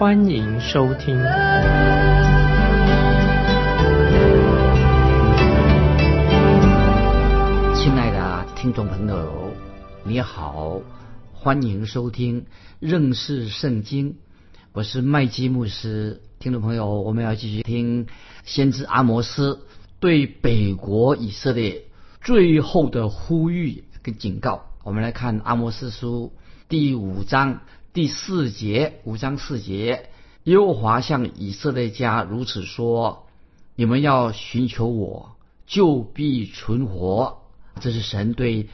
欢迎收听。亲爱的听众朋友，你好，欢迎收听认识圣经。我是麦基牧师。听众朋友，我们要继续听先知阿摩斯对北国以色列最后的呼吁跟警告。我们来看阿摩斯书第五章第四节，五章四节，耶和华向以色列家如此说：你们要寻求我，就必存活。这是神对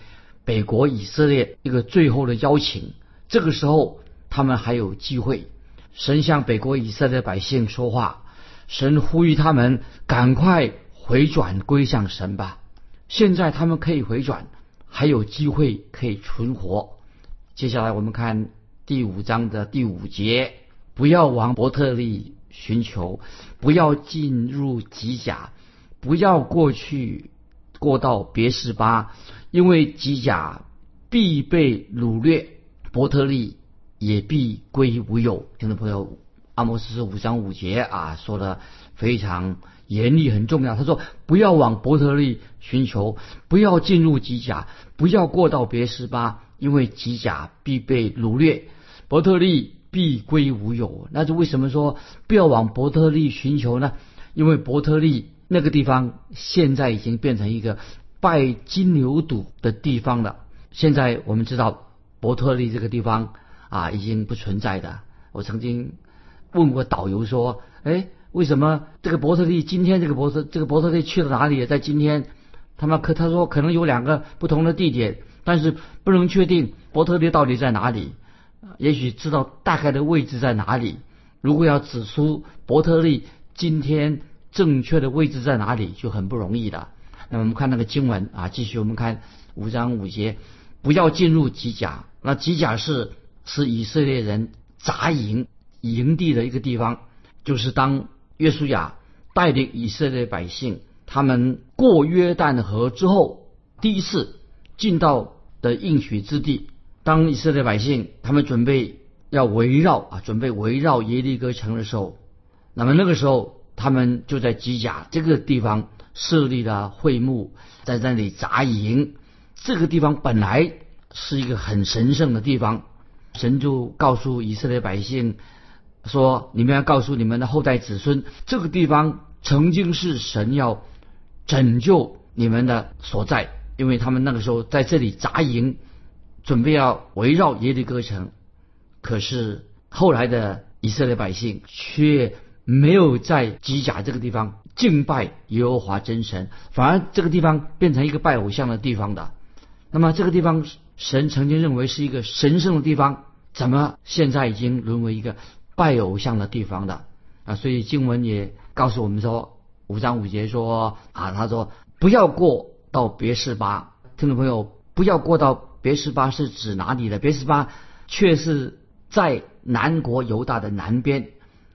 北国以色列一个最后的邀请。这个时候，他们还有机会。神向北国以色列百姓说话，神呼吁他们赶快回转归向神吧。现在他们可以回转，还有机会可以存活。接下来我们看第五章的第五节：不要往伯特利寻求，不要进入吉甲，不要过去。过到别是巴，因为吉甲必被掳掠，伯特利也必归无有。听众朋友，阿摩斯五章五节啊，说的非常严厉，很重要。他说：不要往伯特利寻求，不要进入吉甲，不要过到别是巴，因为吉甲必被掳掠，伯特利必归无有。那就为什么说不要往伯特利寻求呢？因为伯特利。那个地方现在已经变成一个拜金牛犊的地方了。现在我们知道伯特利这个地方啊已经不存在的。我曾经问过导游说：“哎，为什么这个伯特利今天这个伯特这个伯特利去了哪里？在今天，他们可他说可能有两个不同的地点，但是不能确定伯特利到底在哪里。也许知道大概的位置在哪里。如果要指出伯特利今天。”正确的位置在哪里就很不容易的。那我们看那个经文啊，继续我们看五章五节，不要进入吉甲。那吉甲是是以色列人扎营营地的一个地方，就是当约书亚带领以色列百姓他们过约旦河之后，第一次进到的应许之地。当以色列百姓他们准备要围绕啊，准备围绕耶利哥城的时候，那么那个时候。他们就在基甲这个地方设立了会幕，在那里扎营。这个地方本来是一个很神圣的地方，神就告诉以色列百姓说：“你们要告诉你们的后代子孙，这个地方曾经是神要拯救你们的所在，因为他们那个时候在这里扎营，准备要围绕耶利哥城。可是后来的以色列百姓却……没有在基甲这个地方敬拜耶和华真神，反而这个地方变成一个拜偶像的地方的。那么这个地方神曾经认为是一个神圣的地方，怎么现在已经沦为一个拜偶像的地方的啊？所以经文也告诉我们说，五章五节说啊，他说不要过到别是巴，听众朋友不要过到别是巴是指哪里的？别是巴却是在南国犹大的南边。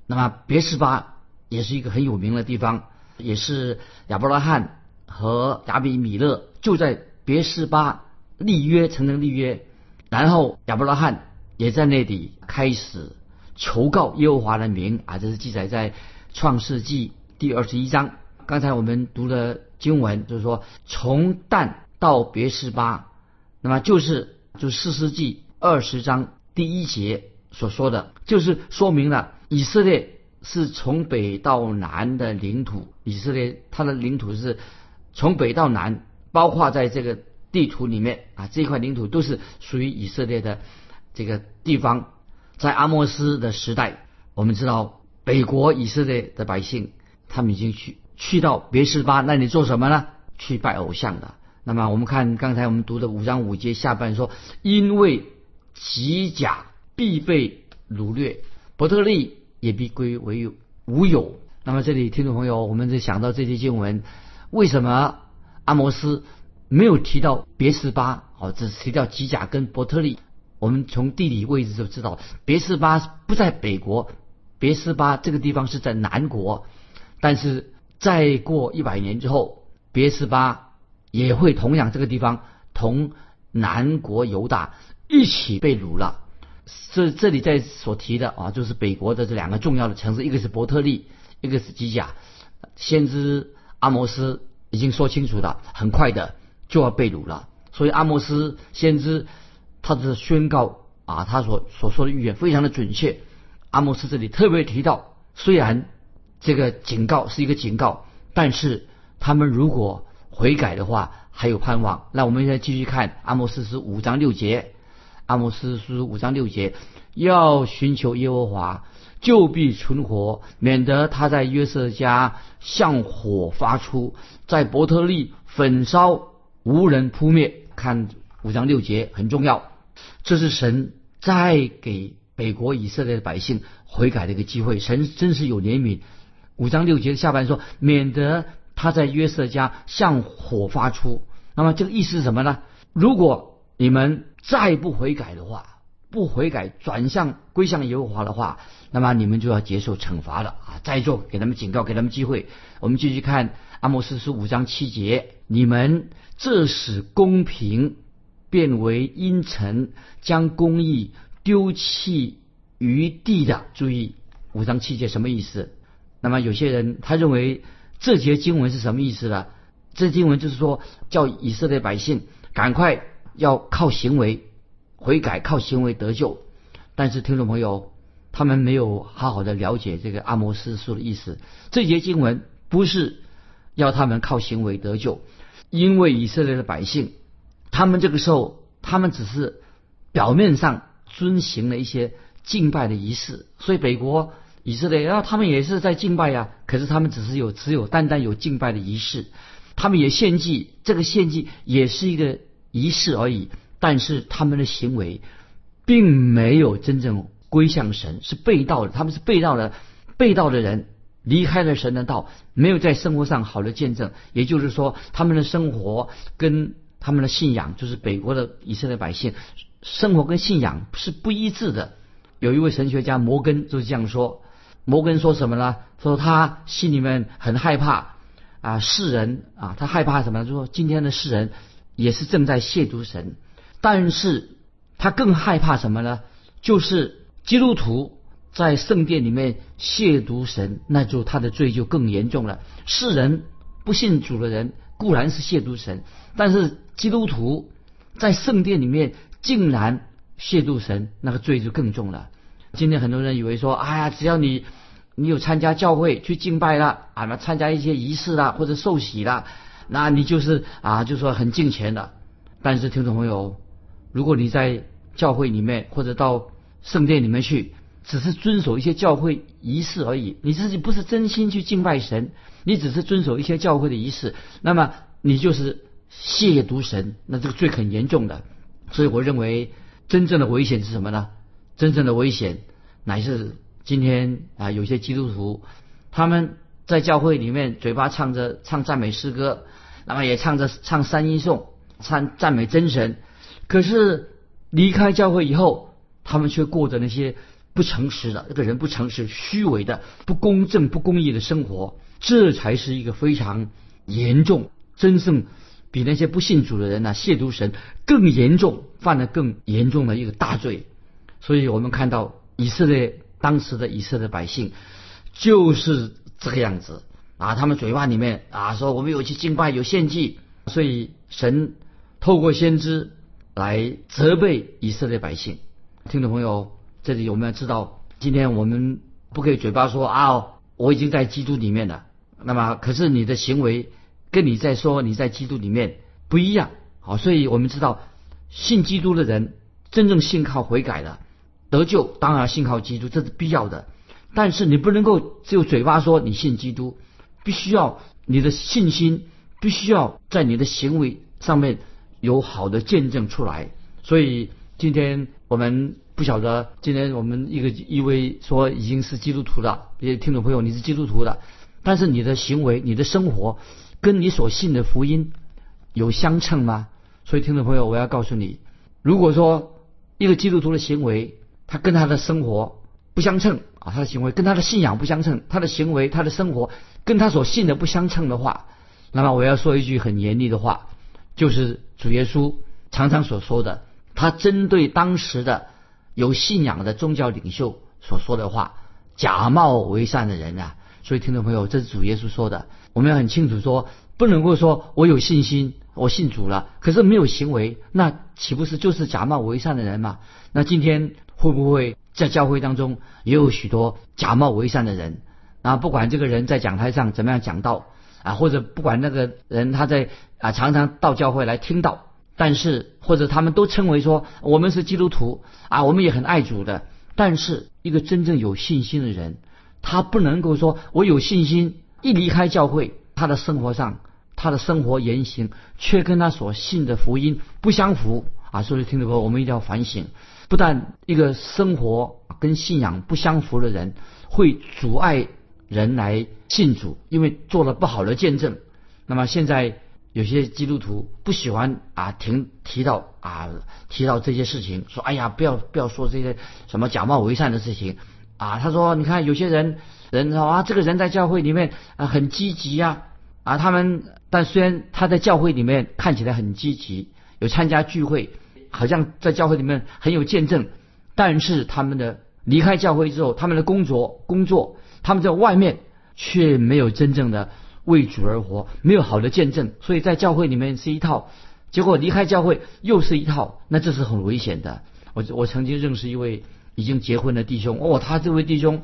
那么别是巴也是一个很有名的地方，也是亚伯拉罕和亚比米勒就在别是巴立约，成了立约，然后亚伯拉罕也在那里开始求告耶和华的名啊，这是记载在创世纪第二十一章。刚才我们读了经文，就是说从但到别是巴，那么就是就四世纪二十章第一节所说的，就是说明了。以色列是从北到南的领土，以色列它的领土是从北到南，包括在这个地图里面啊，这块领土都是属于以色列的这个地方。在阿莫斯的时代，我们知道北国以色列的百姓，他们已经去去到别是巴那里做什么呢？去拜偶像的。那么我们看刚才我们读的五章五节下半说，因为吉甲必被掳掠，伯特利。也必归为无有。那么这里听众朋友，我们就想到这些经文，为什么阿摩斯没有提到别斯巴？哦，只提到吉甲跟伯特利。我们从地理位置就知道，别斯巴不在北国，别斯巴这个地方是在南国。但是再过一百年之后，别斯巴也会同样这个地方同南国犹大一起被掳了。这这里在所提的啊，就是北国的这两个重要的城市，一个是伯特利。一个是基甲，先知阿摩斯已经说清楚了，很快的就要被掳了。所以阿摩斯先知他的宣告啊，他所所说的预言非常的准确。阿摩斯这里特别提到，虽然这个警告是一个警告，但是他们如果悔改的话，还有盼望。那我们现在继续看阿摩斯是五章六节，阿摩斯书五章六节，要寻求耶和华。就必存活，免得他在约瑟家向火发出，在伯特利焚烧，无人扑灭。看五章六节很重要，这是神再给北国以色列的百姓悔改的一个机会。神真是有怜悯。五章六节下半说，免得他在约瑟家向火发出。那么这个意思是什么呢？如果你们再不悔改的话，不悔改，转向归向耶和华的话，那么你们就要接受惩罚了啊！在座给他们警告，给他们机会。我们继续看阿摩斯书五章七节：你们这使公平变为阴沉，将公义丢弃于地的。注意五章七节什么意思？那么有些人他认为这节经文是什么意思呢？这经文就是说叫以色列百姓赶快要靠行为。悔改靠行为得救，但是听众朋友，他们没有好好的了解这个阿摩斯书的意思。这节经文不是要他们靠行为得救，因为以色列的百姓，他们这个时候他们只是表面上遵行了一些敬拜的仪式，所以北国以色列啊，他们也是在敬拜呀。可是他们只是有只有单单有敬拜的仪式，他们也献祭，这个献祭也是一个仪式而已。但是他们的行为，并没有真正归向神，是背道的。他们是背道的，背道的人离开了神的道，没有在生活上好的见证。也就是说，他们的生活跟他们的信仰，就是北国的以色列百姓生活跟信仰是不一致的。有一位神学家摩根就是这样说。摩根说什么呢？说他心里面很害怕啊，世人啊，他害怕什么？就说今天的世人也是正在亵渎神。但是他更害怕什么呢？就是基督徒在圣殿里面亵渎神，那就他的罪就更严重了。世人不信主的人固然是亵渎神，但是基督徒在圣殿里面竟然亵渎神，那个罪就更重了。今天很多人以为说，哎呀，只要你你有参加教会去敬拜了，啊，那参加一些仪式啦，或者受洗啦，那你就是啊，就说很敬虔的。但是听众朋友。如果你在教会里面或者到圣殿里面去，只是遵守一些教会仪式而已，你自己不是真心去敬拜神，你只是遵守一些教会的仪式，那么你就是亵渎神，那这个罪很严重的。所以我认为真正的危险是什么呢？真正的危险乃是今天啊，有些基督徒他们在教会里面嘴巴唱着唱赞美诗歌，那么也唱着唱三一颂，唱赞美真神。可是离开教会以后，他们却过着那些不诚实的、这个人不诚实、虚伪的、不公正、不公义的生活，这才是一个非常严重、真正比那些不信主的人呢亵渎神更严重、犯了更严重的一个大罪。所以我们看到以色列当时的以色列百姓就是这个样子啊，他们嘴巴里面啊说我们有去敬拜、有献祭，所以神透过先知。来责备以色列百姓，听众朋友，这里我们要知道，今天我们不可以嘴巴说啊，我已经在基督里面了。那么，可是你的行为跟你在说你在基督里面不一样。好，所以我们知道，信基督的人真正信靠悔改的得救，当然信靠基督，这是必要的。但是你不能够只有嘴巴说你信基督，必须要你的信心必须要在你的行为上面。有好的见证出来，所以今天我们不晓得，今天我们一个一位说已经是基督徒了，一些听众朋友你是基督徒的，但是你的行为、你的生活跟你所信的福音有相称吗？所以听众朋友，我要告诉你，如果说一个基督徒的行为，他跟他的生活不相称啊，他的行为跟他的信仰不相称，他的行为、他的生活跟他所信的不相称的话，那么我要说一句很严厉的话，就是主耶稣常常所说的，他针对当时的有信仰的宗教领袖所说的话，假冒为善的人啊。所以听众朋友，这是主耶稣说的，我们要很清楚说，不能够说我有信心，我信主了，可是没有行为，那岂不是就是假冒为善的人吗？那今天会不会在教会当中也有许多假冒为善的人？啊，不管这个人在讲台上怎么样讲道啊，或者不管那个人他在啊常常到教会来听到，但是或者他们都称为说我们是基督徒啊，我们也很爱主的，但是一个真正有信心的人。他不能够说，我有信心，一离开教会，他的生活上，他的生活言行却跟他所信的福音不相符啊！所以听众朋友，我们一定要反省，不但一个生活跟信仰不相符的人会阻碍人来信主，因为做了不好的见证。那么现在有些基督徒不喜欢啊，提提到啊，提到这些事情，说哎呀，不要不要说这些什么假冒伪善的事情。啊，他说，你看有些人，人说啊，这个人在教会里面啊很积极呀，啊，他们，但虽然他在教会里面看起来很积极，有参加聚会，好像在教会里面很有见证，但是他们的离开教会之后，他们的工作工作，他们在外面却没有真正的为主而活，没有好的见证，所以在教会里面是一套，结果离开教会又是一套，那这是很危险的。我我曾经认识一位。已经结婚的弟兄哦，他这位弟兄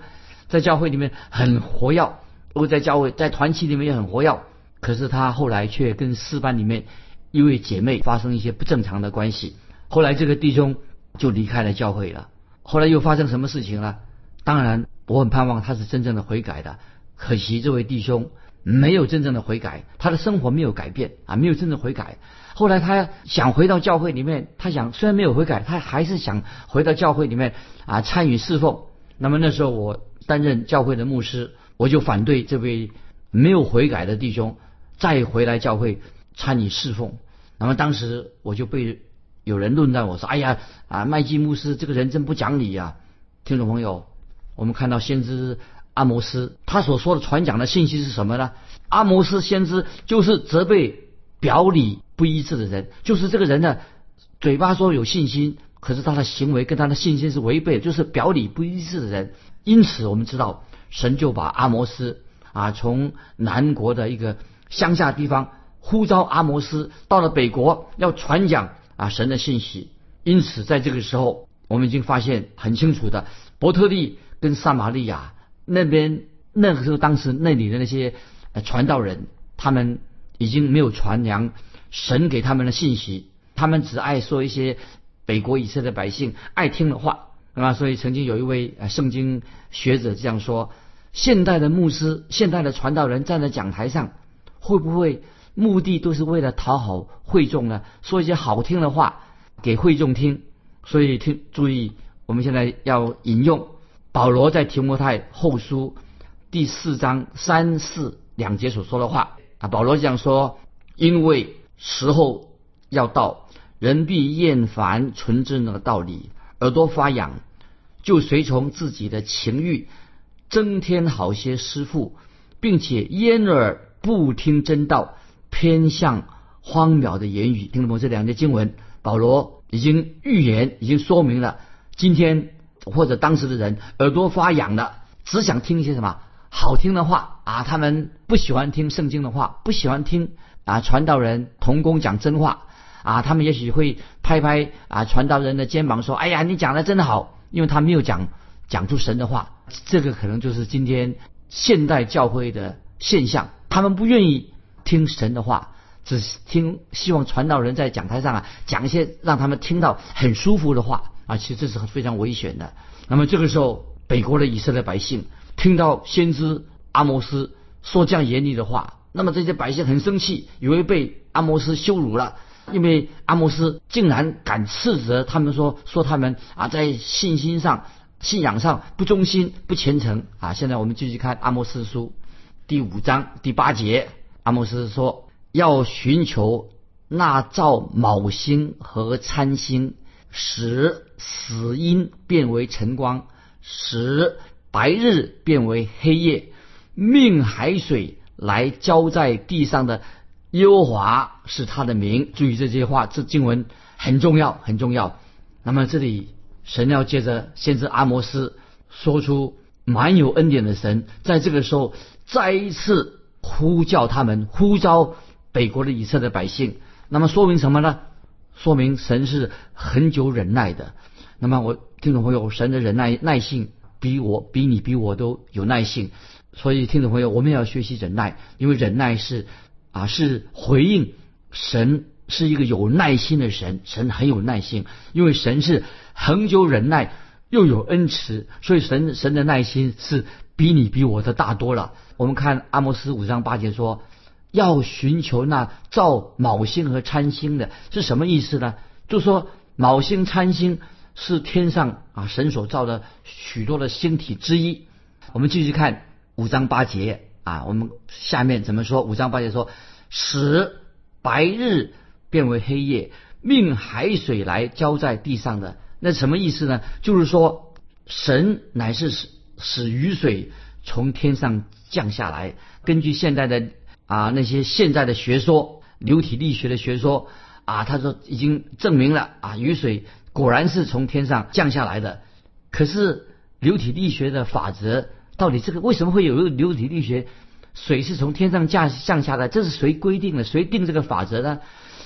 在教会里面很活跃，我在教会在团契里面也很活跃。可是他后来却跟四班里面一位姐妹发生一些不正常的关系，后来这个弟兄就离开了教会了。后来又发生什么事情了？当然，我很盼望他是真正的悔改的。可惜这位弟兄没有真正的悔改，他的生活没有改变啊，没有真正悔改。后来他想回到教会里面，他想虽然没有悔改，他还是想回到教会里面啊参与侍奉。那么那时候我担任教会的牧师，我就反对这位没有悔改的弟兄再回来教会参与侍奉。那么当时我就被有人论断我说：“哎呀啊，麦基牧师这个人真不讲理呀！”听众朋友，我们看到先知阿摩斯他所说的传讲的信息是什么呢？阿摩斯先知就是责备。表里不一致的人，就是这个人呢，嘴巴说有信心，可是他的行为跟他的信心是违背，就是表里不一致的人。因此，我们知道神就把阿摩斯啊从南国的一个乡下地方呼召阿摩斯到了北国，要传讲啊神的信息。因此，在这个时候，我们已经发现很清楚的，伯特利跟撒玛利亚那边那个时候，当时那里的那些传道人，他们。已经没有传扬神给他们的信息，他们只爱说一些北国以色列百姓爱听的话，啊，所以曾经有一位圣经学者这样说：现代的牧师、现代的传道人站在讲台上，会不会目的都是为了讨好会众呢？说一些好听的话给会众听。所以听注意，我们现在要引用保罗在提摩太后书第四章三四两节所说的话。啊，保罗讲说，因为时候要到，人必厌烦纯正的道理，耳朵发痒，就随从自己的情欲，增添好些师傅，并且焉耳不听真道，偏向荒谬的言语。听懂吗？这两节经文，保罗已经预言，已经说明了，今天或者当时的人耳朵发痒了，只想听一些什么？好听的话啊，他们不喜欢听圣经的话，不喜欢听啊传道人同工讲真话啊，他们也许会拍拍啊传道人的肩膀说：“哎呀，你讲的真好。”因为他没有讲讲出神的话，这个可能就是今天现代教会的现象。他们不愿意听神的话，只听希望传道人在讲台上啊讲一些让他们听到很舒服的话啊，其实这是非常危险的。那么这个时候，北国的以色列百姓。听到先知阿摩斯说这样严厉的话，那么这些百姓很生气，以为被阿摩斯羞辱了，因为阿摩斯竟然敢斥责他们说说他们啊在信心上、信仰上不忠心、不虔诚啊。现在我们继续看阿摩斯书第五章第八节，阿摩斯说要寻求那照卯星和参星，使死阴变为晨光，使白日变为黑夜，命海水来浇在地上的。优华是他的名，注意这些话，这经文很重要，很重要。那么这里神要借着先知阿摩斯说出满有恩典的神，在这个时候再一次呼叫他们，呼召北国的以色列百姓。那么说明什么呢？说明神是很久忍耐的。那么我听众朋友，神的忍耐耐性比我比你比我都有耐性，所以听众朋友，我们也要学习忍耐，因为忍耐是。啊，是回应神是一个有耐心的神，神很有耐心，因为神是恒久忍耐又有恩慈，所以神神的耐心是比你比我的大多了。我们看阿摩斯五章八节说，要寻求那造卯星和参星的，是什么意思呢？就说卯星参星是天上啊神所造的许多的星体之一。我们继续看五章八节。啊，我们下面怎么说？五章八节说，使白日变为黑夜，命海水来浇在地上的，那什么意思呢？就是说，神乃是使使雨水从天上降下来。根据现在的啊那些现在的学说，流体力学的学说啊，他说已经证明了啊，雨水果然是从天上降下来的。可是流体力学的法则。到底这个为什么会有一个流体力学？水是从天上降降下来，这是谁规定的？谁定这个法则呢？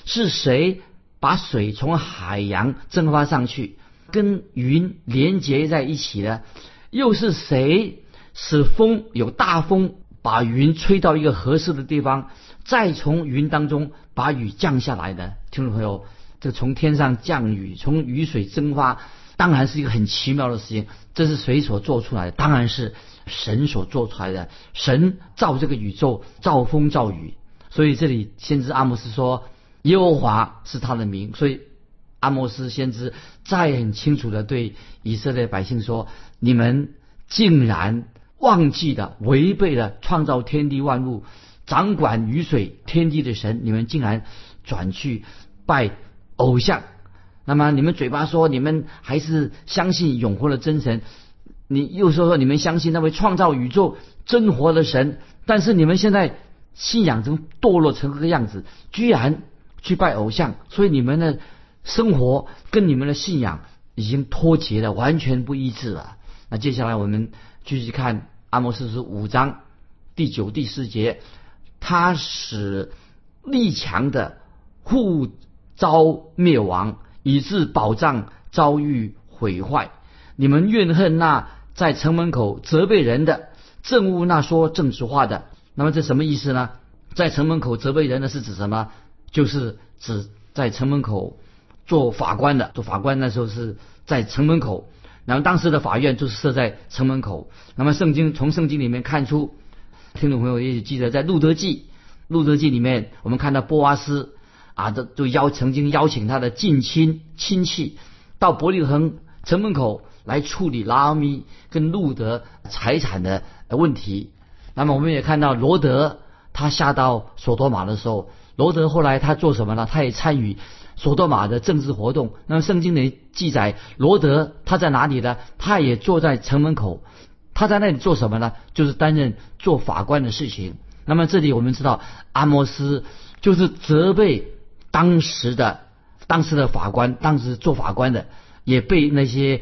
是谁把水从海洋蒸发上去，跟云连接在一起的？又是谁使风有大风，把云吹到一个合适的地方，再从云当中把雨降下来的？听众朋友，这从天上降雨，从雨水蒸发，当然是一个很奇妙的事情。这是谁所做出来的？当然是。神所做出来的，神造这个宇宙，造风造雨，所以这里先知阿摩斯说耶和华是他的名，所以阿摩斯先知再很清楚的对以色列百姓说：你们竟然忘记了，违背了创造天地万物、掌管雨水天地的神，你们竟然转去拜偶像。那么你们嘴巴说你们还是相信永活的真神。你又说说你们相信那位创造宇宙真活的神，但是你们现在信仰中堕落成这个样子，居然去拜偶像，所以你们呢生活跟你们的信仰已经脱节了，完全不一致了。那接下来我们继续看阿摩斯书五章第九、第四节，他使力强的互遭灭亡，以致宝藏遭遇毁坏。你们怨恨那。在城门口责备人的，憎恶那说正直话的。那么这什么意思呢？在城门口责备人的是指什么？就是指在城门口做法官的。做法官那时候是在城门口，然后当时的法院就是设在城门口。那么圣经从圣经里面看出，听众朋友也许记得，在路德记，路德记里面我们看到波阿斯啊，这就邀曾经邀请他的近亲亲戚到伯利恒城门口。来处理拉米跟路德财产的问题。那么我们也看到罗德他下到索多玛的时候，罗德后来他做什么呢？他也参与索多玛的政治活动。那么圣经里记载，罗德他在哪里呢？他也坐在城门口。他在那里做什么呢？就是担任做法官的事情。那么这里我们知道，阿摩斯就是责备当时的当时的法官，当时做法官的也被那些。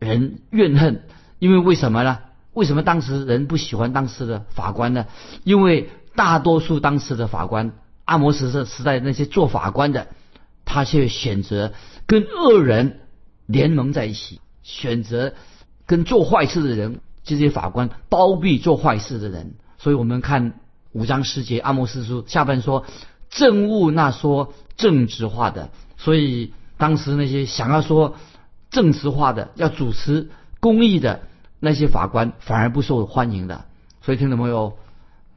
人怨恨，因为为什么呢？为什么当时人不喜欢当时的法官呢？因为大多数当时的法官，阿摩斯时时代那些做法官的，他却选择跟恶人联盟在一起，选择跟做坏事的人，这些法官包庇做坏事的人。所以我们看五章十节阿摩斯书下半说，政务那说正直话的，所以当时那些想要说。正直化的要主持公义的那些法官反而不受欢迎的，所以听众朋友，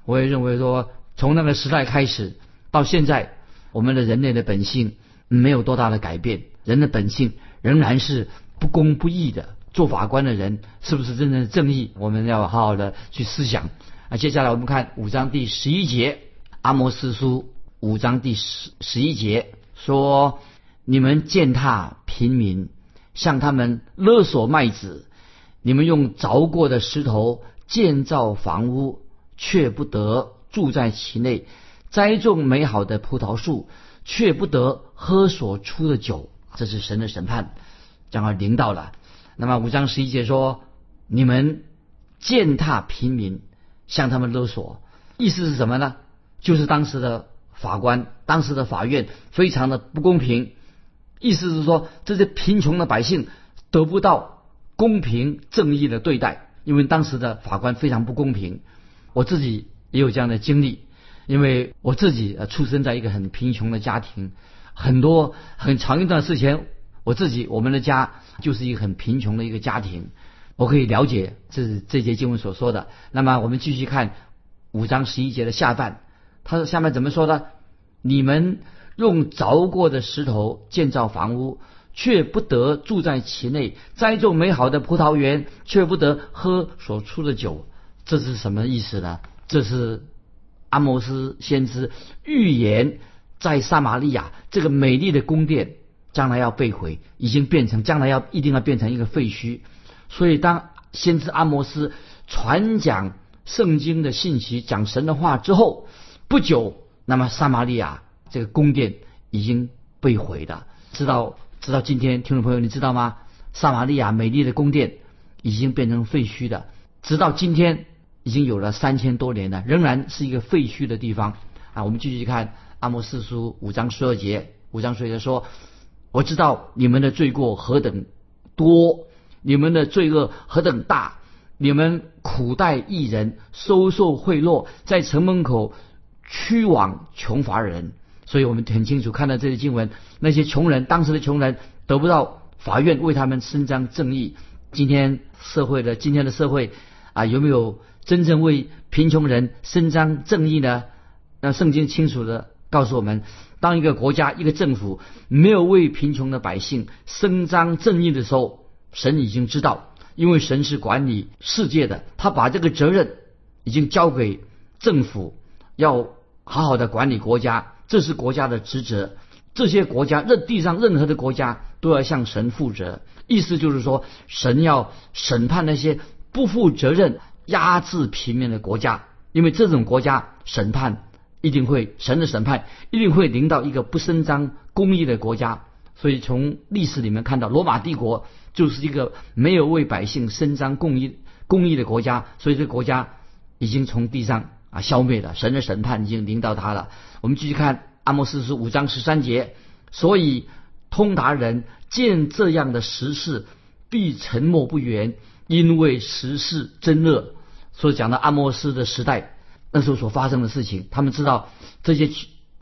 我也认为说，从那个时代开始到现在，我们的人类的本性没有多大的改变，人的本性仍然是不公不义的。做法官的人是不是真正的正义？我们要好好的去思想。啊，接下来我们看五章第十一节，《阿摩斯书》五章第十十一节说：“你们践踏平民，向他们勒索麦子；你们用凿过的石头建造房屋，却不得住在其内；栽种美好的葡萄树，却不得喝所出的酒。”这是神的审判将要临到了。那么五章十一节说：“你们践踏平民，向他们勒索，意思是什么呢？就是当时的法官、当时的法院非常的不公平。意思是说，这些贫穷的百姓得不到公平正义的对待，因为当时的法官非常不公平。我自己也有这样的经历，因为我自己呃出生在一个很贫穷的家庭，很多很长一段时间。”我自己，我们的家就是一个很贫穷的一个家庭，我可以了解这这节经文所说的。那么我们继续看五章十一节的下半，他说下面怎么说呢？你们用凿过的石头建造房屋，却不得住在其内；栽种美好的葡萄园，却不得喝所出的酒。这是什么意思呢？这是阿摩斯先知预言在撒玛利亚这个美丽的宫殿。将来要被毁，已经变成将来要一定要变成一个废墟。所以，当先知阿摩斯传讲圣经的信息、讲神的话之后，不久，那么撒玛利亚这个宫殿已经被毁的。直到直到今天，听众朋友，你知道吗？撒玛利亚美丽的宫殿已经变成废墟的。直到今天，已经有了三千多年了，仍然是一个废墟的地方啊。我们继续看阿摩斯书五章十二节，五章十二节说。我知道你们的罪过何等多，你们的罪恶何等大，你们苦待异人，收受贿赂，在城门口驱往穷乏人。所以我们很清楚看到这些经文，那些穷人，当时的穷人得不到法院为他们伸张正义。今天社会的今天的社会啊，有没有真正为贫穷人伸张正义呢？那圣经清楚的告诉我们。当一个国家、一个政府没有为贫穷的百姓伸张正义的时候，神已经知道，因为神是管理世界的，他把这个责任已经交给政府，要好好的管理国家，这是国家的职责。这些国家，任地上任何的国家都要向神负责。意思就是说，神要审判那些不负责任、压制平民的国家，因为这种国家审判。一定会神的审判一定会临到一个不伸张公义的国家，所以从历史里面看到，罗马帝国就是一个没有为百姓伸张公义公义的国家，所以这个国家已经从地上啊消灭了，神的审判已经临到他了。我们继续看阿莫斯书五章十三节，所以通达人见这样的时事，必沉默不言，因为时事真恶。所以讲到阿莫斯的时代。那时候所发生的事情，他们知道这些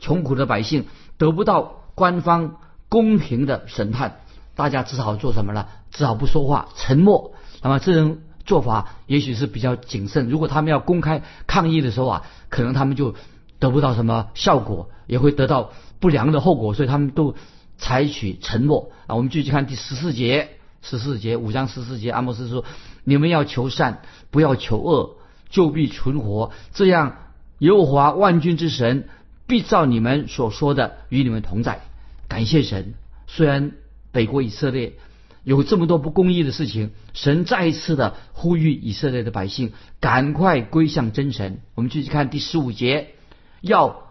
穷苦的百姓得不到官方公平的审判，大家只好做什么呢？只好不说话，沉默。那么这种做法也许是比较谨慎。如果他们要公开抗议的时候啊，可能他们就得不到什么效果，也会得到不良的后果，所以他们都采取沉默啊。我们继续看第十四节，十四节五章十四节，阿莫斯说：“你们要求善，不要求恶。”就必存活，这样耶和华万军之神必照你们所说的与你们同在。感谢神，虽然北国以色列有这么多不公义的事情，神再一次的呼吁以色列的百姓赶快归向真神。我们继续看第十五节，要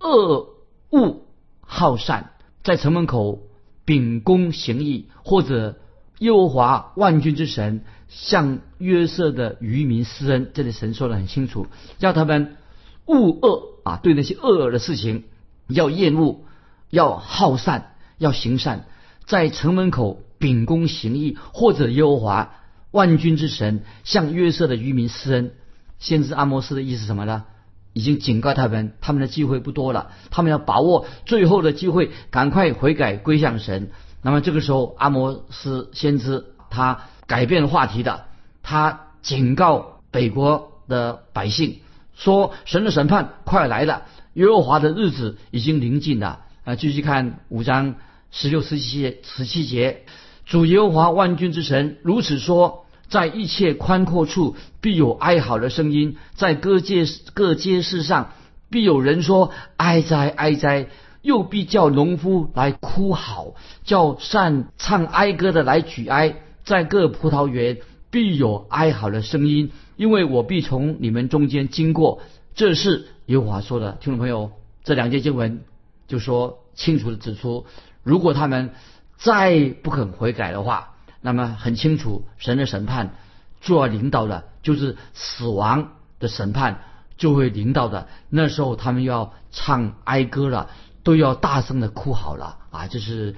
恶恶好善，在城门口秉公行义，或者耶和华万军之神。向约瑟的渔民施恩，这里神说的很清楚，要他们恶恶啊，对那些恶恶的事情要厌恶，要好善，要行善，在城门口秉公行义，或者耶和华万军之神向约瑟的渔民施恩。先知阿摩斯的意思什么呢？已经警告他们，他们的机会不多了，他们要把握最后的机会，赶快悔改归向神。那么这个时候，阿摩斯先知他。改变话题的，他警告北国的百姓说：“神的审判快来了，耶和华的日子已经临近了。啊，继续看五章十六、十七，十七节，主耶和华万军之神如此说：在一切宽阔处必有哀嚎的声音，在各街各街市上必有人说：哀哉，哀哉！又必叫农夫来哭嚎，叫善唱哀歌的来举哀，在各葡萄园必有哀嚎的声音，因为我必从你们中间经过。这是耶和华说的，听众朋友，这两节经文就说清楚的指出，如果他们再不肯悔改的话，那么很清楚，神的审判就要临到的，就是死亡的审判就会领导的。那时候他们要唱哀歌了。都要大声的哭好了啊！这是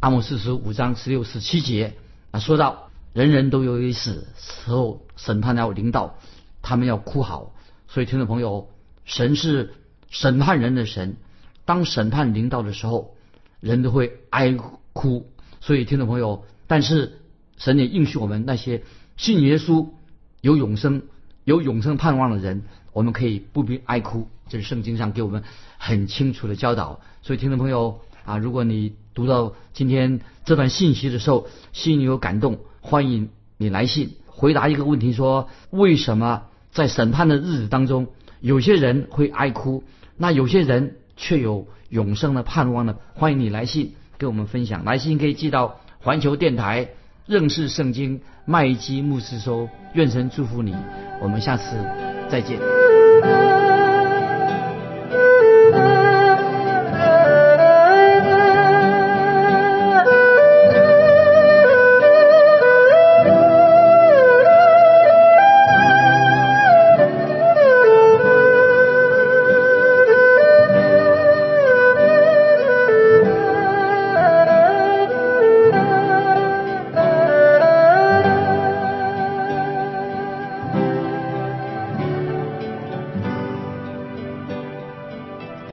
阿姆四十五章十六十七节啊，说到人人都有一死，时候审判要临到，他们要哭好。所以听众朋友，神是审判人的神，当审判临到的时候，人都会哀哭。所以听众朋友，但是神也应许我们那些信耶稣、有永生、有永生盼望的人，我们可以不必哀哭。这是圣经上给我们很清楚的教导。所以，听众朋友啊，如果你读到今天这段信息的时候，心里有感动，欢迎你来信回答一个问题：说为什么在审判的日子当中，有些人会哀哭，那有些人却有永生的盼望呢？欢迎你来信跟我们分享。来信可以寄到环球电台认识圣经麦基牧师收。愿神祝福你，我们下次再见。